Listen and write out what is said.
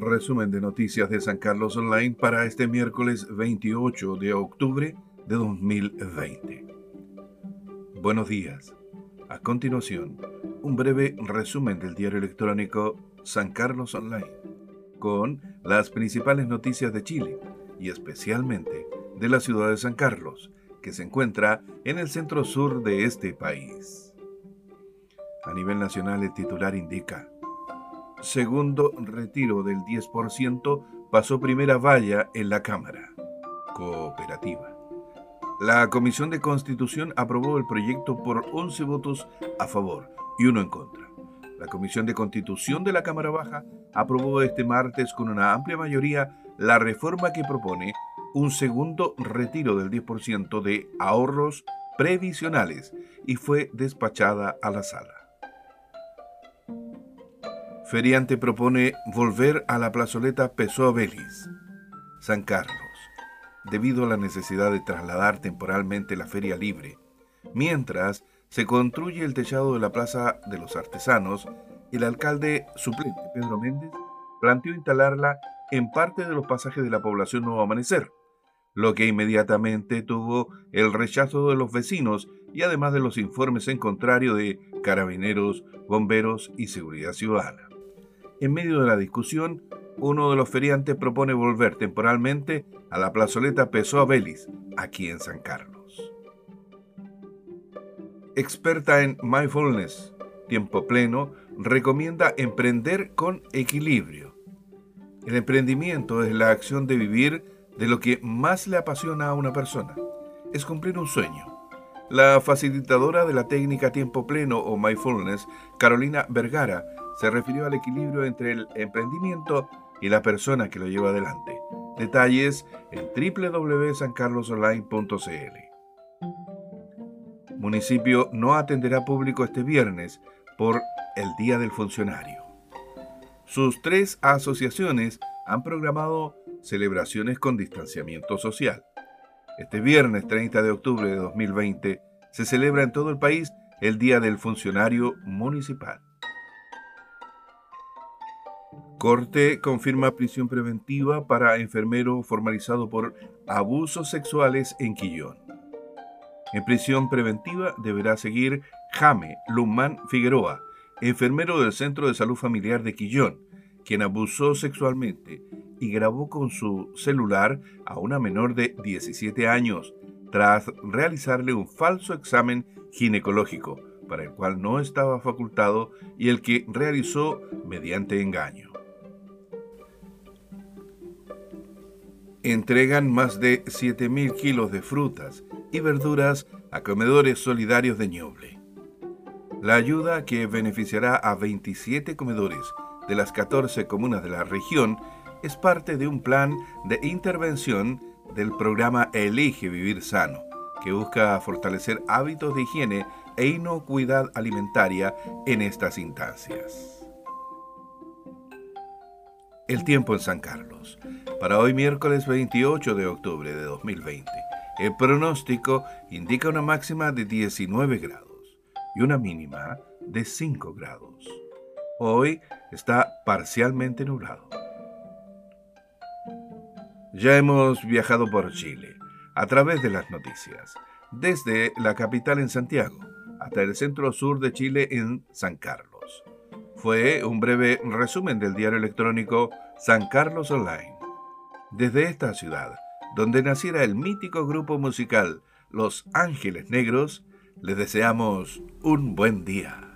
resumen de noticias de San Carlos Online para este miércoles 28 de octubre de 2020. Buenos días. A continuación, un breve resumen del diario electrónico San Carlos Online, con las principales noticias de Chile y especialmente de la ciudad de San Carlos, que se encuentra en el centro sur de este país. A nivel nacional, el titular indica segundo retiro del 10%, pasó primera valla en la Cámara. Cooperativa. La Comisión de Constitución aprobó el proyecto por 11 votos a favor y uno en contra. La Comisión de Constitución de la Cámara Baja aprobó este martes con una amplia mayoría la reforma que propone un segundo retiro del 10% de ahorros previsionales y fue despachada a la sala. Feriante propone volver a la plazoleta Pessoa Vélez, San Carlos, debido a la necesidad de trasladar temporalmente la feria libre, mientras se construye el techado de la Plaza de los Artesanos, el alcalde suplente Pedro Méndez planteó instalarla en parte de los pasajes de la población Nuevo Amanecer, lo que inmediatamente tuvo el rechazo de los vecinos y además de los informes en contrario de carabineros, bomberos y seguridad ciudadana. En medio de la discusión, uno de los feriantes propone volver temporalmente a la plazoleta Pessoa Belis, aquí en San Carlos. Experta en mindfulness, tiempo pleno, recomienda emprender con equilibrio. El emprendimiento es la acción de vivir de lo que más le apasiona a una persona. Es cumplir un sueño. La facilitadora de la técnica tiempo pleno o mindfulness, Carolina Vergara, se refirió al equilibrio entre el emprendimiento y la persona que lo lleva adelante. Detalles en www.sancarlosonline.cl. Municipio no atenderá público este viernes por el Día del Funcionario. Sus tres asociaciones han programado celebraciones con distanciamiento social. Este viernes 30 de octubre de 2020 se celebra en todo el país el Día del Funcionario Municipal. Corte confirma prisión preventiva para enfermero formalizado por abusos sexuales en Quillón. En prisión preventiva deberá seguir Jame Lumán Figueroa, enfermero del Centro de Salud Familiar de Quillón, quien abusó sexualmente y grabó con su celular a una menor de 17 años tras realizarle un falso examen ginecológico para el cual no estaba facultado y el que realizó mediante engaño. Entregan más de 7.000 kilos de frutas y verduras a comedores solidarios de Ñoble. La ayuda, que beneficiará a 27 comedores de las 14 comunas de la región, es parte de un plan de intervención del programa Elige Vivir Sano, que busca fortalecer hábitos de higiene e inocuidad alimentaria en estas instancias. El tiempo en San Carlos para hoy miércoles 28 de octubre de 2020. El pronóstico indica una máxima de 19 grados y una mínima de 5 grados. Hoy está parcialmente nublado. Ya hemos viajado por Chile a través de las noticias, desde la capital en Santiago hasta el centro sur de Chile en San Carlos. Fue un breve resumen del diario electrónico San Carlos Online desde esta ciudad, donde naciera el mítico grupo musical Los Ángeles Negros, les deseamos un buen día.